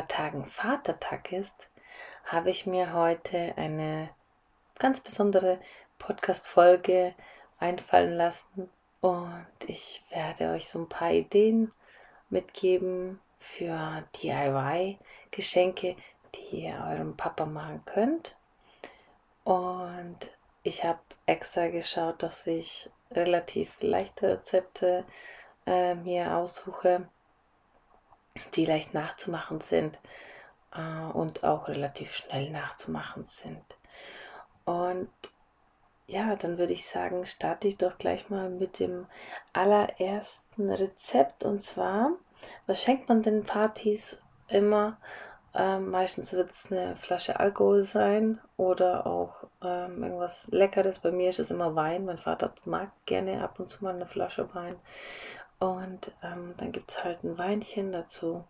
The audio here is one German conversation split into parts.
Paar Tagen Vatertag ist, habe ich mir heute eine ganz besondere Podcast-Folge einfallen lassen und ich werde euch so ein paar Ideen mitgeben für DIY-Geschenke, die ihr eurem Papa machen könnt. Und ich habe extra geschaut, dass ich relativ leichte Rezepte äh, mir aussuche die leicht nachzumachen sind äh, und auch relativ schnell nachzumachen sind. Und ja, dann würde ich sagen, starte ich doch gleich mal mit dem allerersten Rezept. Und zwar, was schenkt man den Partys immer? Ähm, meistens wird es eine Flasche Alkohol sein oder auch ähm, irgendwas Leckeres. Bei mir ist es immer Wein. Mein Vater mag gerne ab und zu mal eine Flasche Wein. Und ähm, dann gibt es halt ein Weinchen dazu.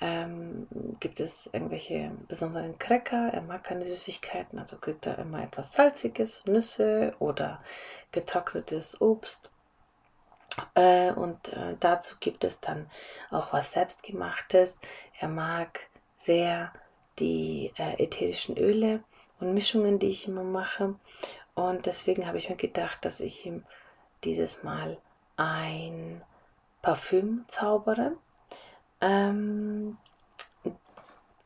Ähm, gibt es irgendwelche besonderen Cracker? Er mag keine Süßigkeiten, also kriegt er immer etwas Salziges, Nüsse oder getrocknetes Obst. Äh, und äh, dazu gibt es dann auch was Selbstgemachtes. Er mag sehr die äh, ätherischen Öle und Mischungen, die ich immer mache. Und deswegen habe ich mir gedacht, dass ich ihm dieses Mal ein Parfüm zaubere. Ähm,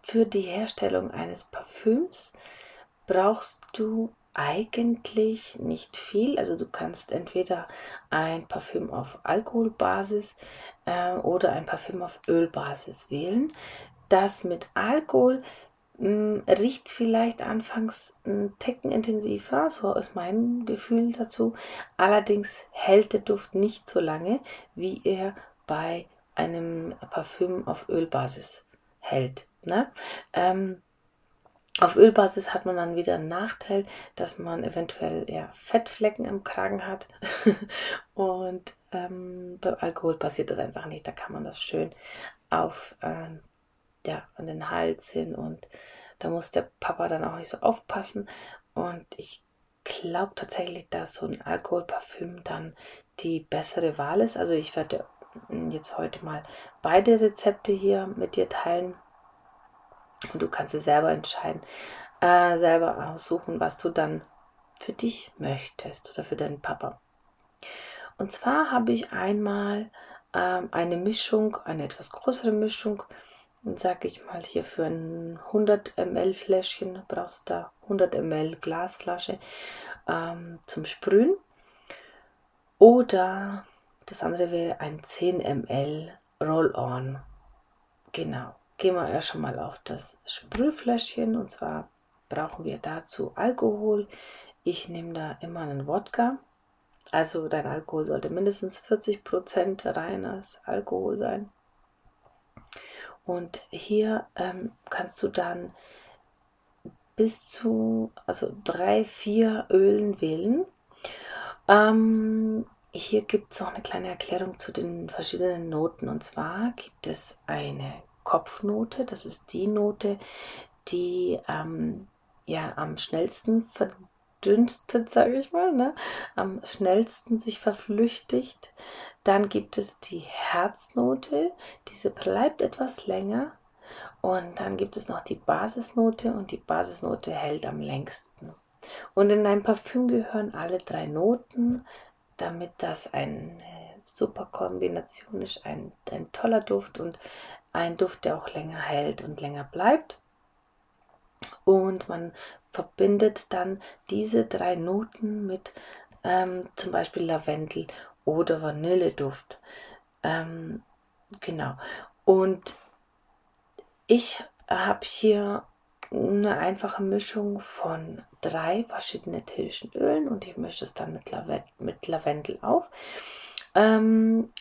für die Herstellung eines Parfüms brauchst du eigentlich nicht viel. Also du kannst entweder ein Parfüm auf Alkoholbasis äh, oder ein Parfüm auf Ölbasis wählen. Das mit Alkohol hm, riecht vielleicht anfangs ein Ticken intensiver, so ist mein Gefühl dazu. Allerdings hält der Duft nicht so lange, wie er bei einem Parfüm auf Ölbasis hält. Ne? Ähm, auf Ölbasis hat man dann wieder einen Nachteil, dass man eventuell ja, Fettflecken im Kragen hat. und ähm, beim Alkohol passiert das einfach nicht. Da kann man das schön auf ähm, ja, an den Hals hin und da muss der Papa dann auch nicht so aufpassen. Und ich glaube tatsächlich, dass so ein Alkoholparfüm dann die bessere Wahl ist. Also ich werde jetzt heute mal beide Rezepte hier mit dir teilen. Und du kannst es selber entscheiden, äh, selber aussuchen, was du dann für dich möchtest oder für deinen Papa. Und zwar habe ich einmal ähm, eine Mischung, eine etwas größere Mischung, sage ich mal hier für ein 100 ml Fläschchen brauchst du da 100 ml Glasflasche ähm, zum Sprühen. Oder das andere wäre ein 10 ml Roll-On. Genau. Gehen wir erst mal auf das Sprühfläschchen und zwar brauchen wir dazu Alkohol. Ich nehme da immer einen Wodka. Also dein Alkohol sollte mindestens 40% reines Alkohol sein. Und hier ähm, kannst du dann bis zu also drei, vier Ölen wählen. Ähm, hier gibt es noch eine kleine Erklärung zu den verschiedenen Noten. Und zwar gibt es eine Kopfnote, das ist die Note, die ähm, ja am schnellsten verdünstet, sage ich mal, ne? am schnellsten sich verflüchtigt. Dann gibt es die Herznote, diese bleibt etwas länger. Und dann gibt es noch die Basisnote und die Basisnote hält am längsten. Und in ein Parfüm gehören alle drei Noten damit das eine super Kombination ist, ein, ein toller Duft und ein Duft, der auch länger hält und länger bleibt. Und man verbindet dann diese drei Noten mit ähm, zum Beispiel Lavendel oder Vanilleduft. Ähm, genau. Und ich habe hier eine einfache Mischung von drei verschiedenen ätherischen Ölen und ich mische es dann mit, Lavendel, mit Lavendel auf. Ähm,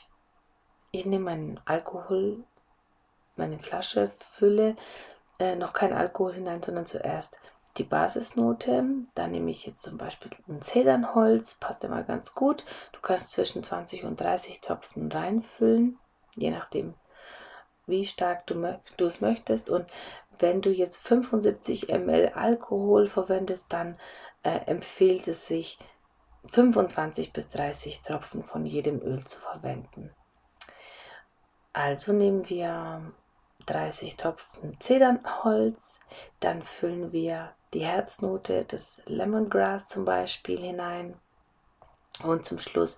ich nehme meinen Alkohol, meine Flasche, fülle äh, noch kein Alkohol hinein, sondern zuerst die Basisnote. Da nehme ich jetzt zum Beispiel ein Zedernholz, passt immer ganz gut. Du kannst zwischen 20 und 30 Tropfen reinfüllen, je nachdem, wie stark du, du es möchtest. Und wenn du jetzt 75 ml Alkohol verwendest, dann äh, empfiehlt es sich, 25 bis 30 Tropfen von jedem Öl zu verwenden. Also nehmen wir 30 Tropfen Zedernholz, dann füllen wir die Herznote des Lemongrass zum Beispiel hinein. Und zum Schluss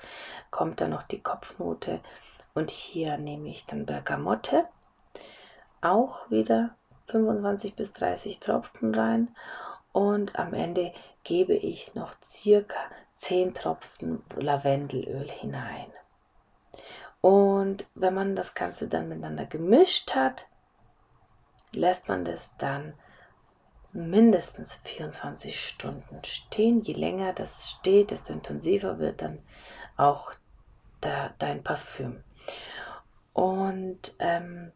kommt dann noch die Kopfnote. Und hier nehme ich dann Bergamotte, auch wieder 25 bis 30 Tropfen rein. Und am Ende gebe ich noch circa 10 Tropfen Lavendelöl hinein. Und wenn man das Ganze dann miteinander gemischt hat, lässt man das dann mindestens 24 Stunden stehen. Je länger das steht, desto intensiver wird dann auch da, dein Parfüm. Und ähm,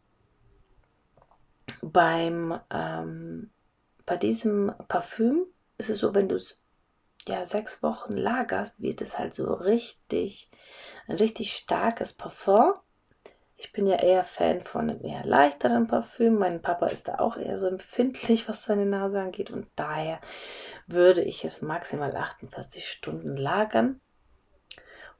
beim, ähm, bei diesem Parfüm ist es so, wenn du es ja sechs Wochen lagerst, wird es halt so richtig, ein richtig starkes Parfum. Ich bin ja eher Fan von einem eher leichteren Parfüm. Mein Papa ist da auch eher so empfindlich, was seine Nase angeht. Und daher würde ich es maximal 48 Stunden lagern.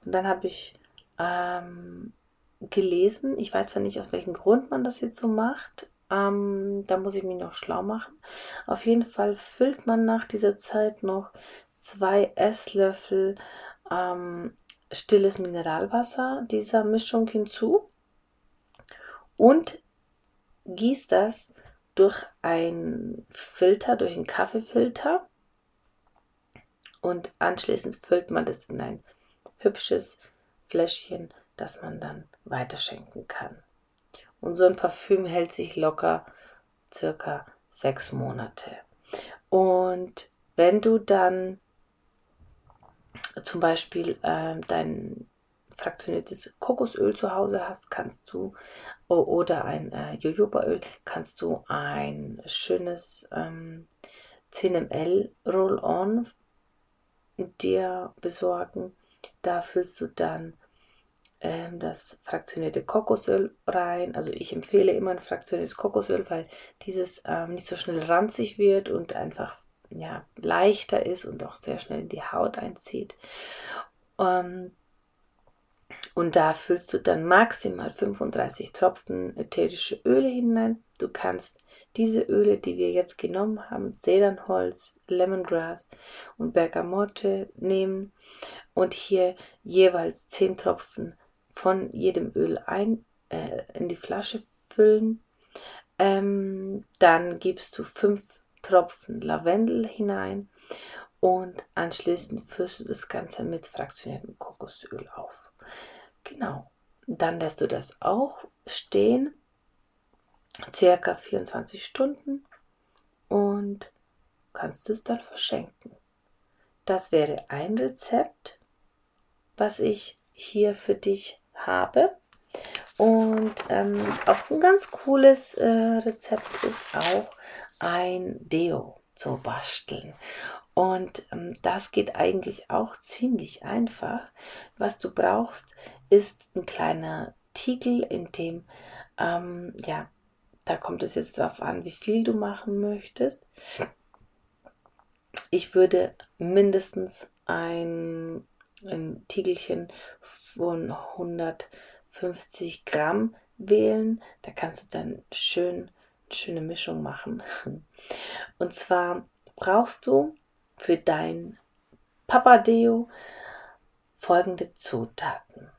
Und dann habe ich ähm, gelesen, ich weiß zwar nicht, aus welchem Grund man das jetzt so macht. Ähm, da muss ich mich noch schlau machen. Auf jeden Fall füllt man nach dieser Zeit noch zwei Esslöffel ähm, stilles Mineralwasser dieser Mischung hinzu und gießt das durch einen Filter, durch einen Kaffeefilter und anschließend füllt man das in ein hübsches Fläschchen, das man dann weiterschenken kann. Und so ein Parfüm hält sich locker circa sechs Monate. Und wenn du dann zum Beispiel äh, dein fraktioniertes Kokosöl zu Hause hast, kannst du oder ein äh, Jojobaöl, kannst du ein schönes ähm, 10 ml Roll-On dir besorgen. Da füllst du dann ähm, das fraktionierte Kokosöl rein. Also ich empfehle immer ein fraktioniertes Kokosöl, weil dieses ähm, nicht so schnell ranzig wird und einfach ja, leichter ist und auch sehr schnell in die Haut einzieht. Ähm, und da füllst du dann maximal 35 Tropfen ätherische Öle hinein. Du kannst diese Öle, die wir jetzt genommen haben, Zedernholz, Lemongrass und Bergamotte nehmen und hier jeweils 10 Tropfen von jedem Öl ein, äh, in die Flasche füllen. Ähm, dann gibst du 5 Tropfen Lavendel hinein und anschließend füllst du das Ganze mit fraktioniertem Kokosöl auf. Genau. Dann lässt du das auch stehen, circa 24 Stunden und kannst es dann verschenken. Das wäre ein Rezept, was ich hier für dich habe. Und ähm, auch ein ganz cooles äh, Rezept ist auch ein Deo zu basteln. Und ähm, das geht eigentlich auch ziemlich einfach. Was du brauchst, ist ein kleiner Tiegel, in dem, ähm, ja, da kommt es jetzt darauf an, wie viel du machen möchtest. Ich würde mindestens ein, ein Tiegelchen von 150 Gramm wählen. Da kannst du dann schön schöne Mischung machen. Und zwar brauchst du für dein Papadeo folgende Zutaten.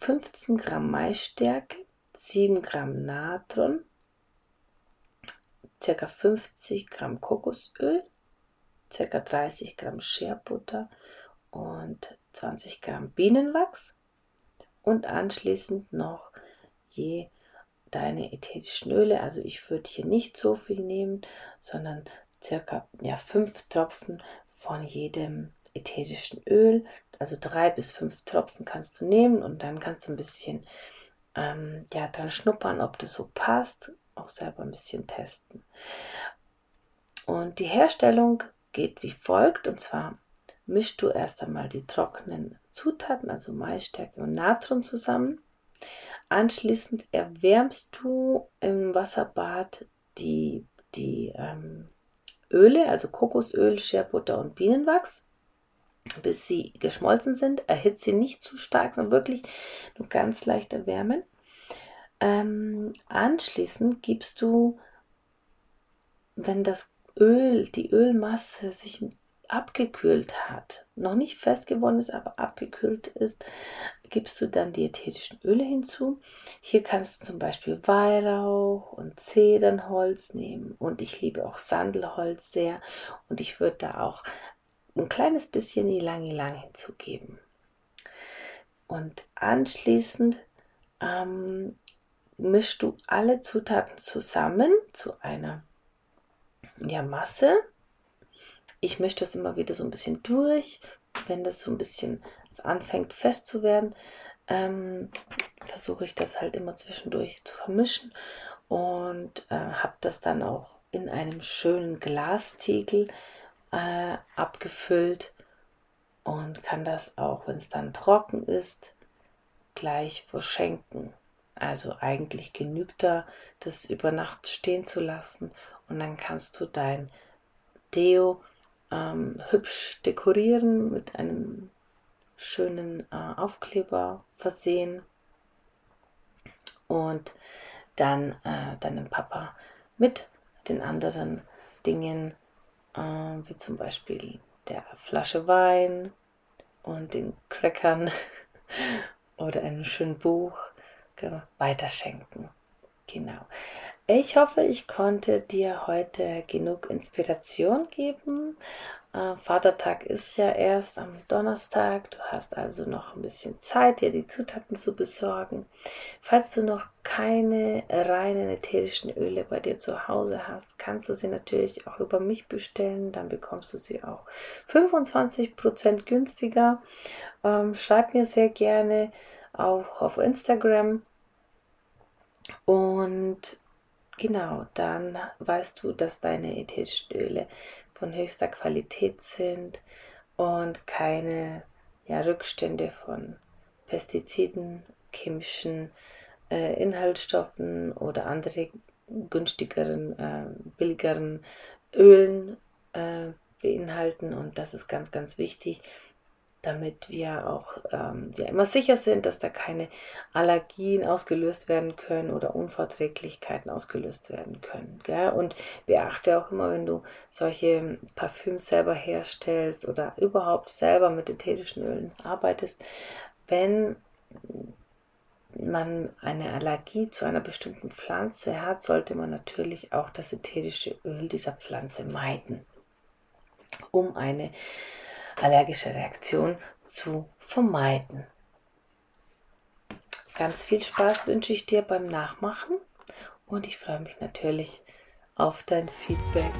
15 Gramm Maisstärke, 7 Gramm Natron, ca. 50 Gramm Kokosöl, ca. 30 Gramm Scherbutter und 20 Gramm Bienenwachs und anschließend noch je deine ätherischen Öle. Also ich würde hier nicht so viel nehmen, sondern circa ja, Tropfen von jedem ätherischen Öl. Also drei bis fünf Tropfen kannst du nehmen und dann kannst du ein bisschen ähm, ja, dran schnuppern, ob das so passt. Auch selber ein bisschen testen. Und die Herstellung geht wie folgt. Und zwar mischst du erst einmal die trockenen Zutaten, also Maisstärke und Natron zusammen. Anschließend erwärmst du im Wasserbad die, die ähm, Öle, also Kokosöl, Scherbutter und Bienenwachs, bis sie geschmolzen sind. Erhitze sie nicht zu stark, sondern wirklich nur ganz leicht erwärmen. Ähm, anschließend gibst du, wenn das Öl, die Ölmasse sich abgekühlt hat, noch nicht fest geworden ist, aber abgekühlt ist, gibst du dann die ätherischen Öle hinzu. Hier kannst du zum Beispiel Weihrauch und Zedernholz nehmen und ich liebe auch Sandelholz sehr und ich würde da auch ein kleines bisschen Ilang Ilang hinzugeben. Und anschließend ähm, mischst du alle Zutaten zusammen zu einer ja, Masse. Ich mische das immer wieder so ein bisschen durch. Wenn das so ein bisschen anfängt fest zu werden, ähm, versuche ich das halt immer zwischendurch zu vermischen und äh, habe das dann auch in einem schönen Glastiegel äh, abgefüllt und kann das auch, wenn es dann trocken ist, gleich verschenken. Also eigentlich genügt da, das über Nacht stehen zu lassen und dann kannst du dein Deo ähm, hübsch dekorieren mit einem schönen äh, Aufkleber versehen und dann äh, deinem Papa mit den anderen Dingen, äh, wie zum Beispiel der Flasche Wein und den Crackern oder einem schönen Buch weiterschenken. Genau. Ich hoffe, ich konnte dir heute genug Inspiration geben. Äh, Vatertag ist ja erst am Donnerstag. Du hast also noch ein bisschen Zeit, dir die Zutaten zu besorgen. Falls du noch keine reinen ätherischen Öle bei dir zu Hause hast, kannst du sie natürlich auch über mich bestellen. Dann bekommst du sie auch 25% günstiger. Ähm, schreib mir sehr gerne auch auf Instagram. Und Genau, dann weißt du, dass deine ätherischen Öle von höchster Qualität sind und keine ja, Rückstände von Pestiziden, chemischen äh, Inhaltsstoffen oder andere günstigeren, äh, billigeren Ölen äh, beinhalten. Und das ist ganz, ganz wichtig, damit wir auch ähm, ja, immer sicher sind, dass da keine Allergien ausgelöst werden können oder Unverträglichkeiten ausgelöst werden können. Gell? Und beachte auch immer, wenn du solche Parfüms selber herstellst oder überhaupt selber mit ätherischen Ölen arbeitest, wenn man eine Allergie zu einer bestimmten Pflanze hat, sollte man natürlich auch das ätherische Öl dieser Pflanze meiden, um eine allergische Reaktion zu vermeiden. Ganz viel Spaß wünsche ich dir beim Nachmachen und ich freue mich natürlich auf dein Feedback.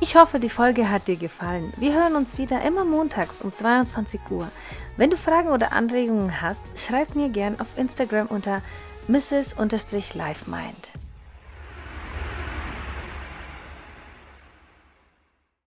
Ich hoffe, die Folge hat dir gefallen. Wir hören uns wieder immer montags um 22 Uhr. Wenn du Fragen oder Anregungen hast, schreib mir gern auf Instagram unter mrs-livemind.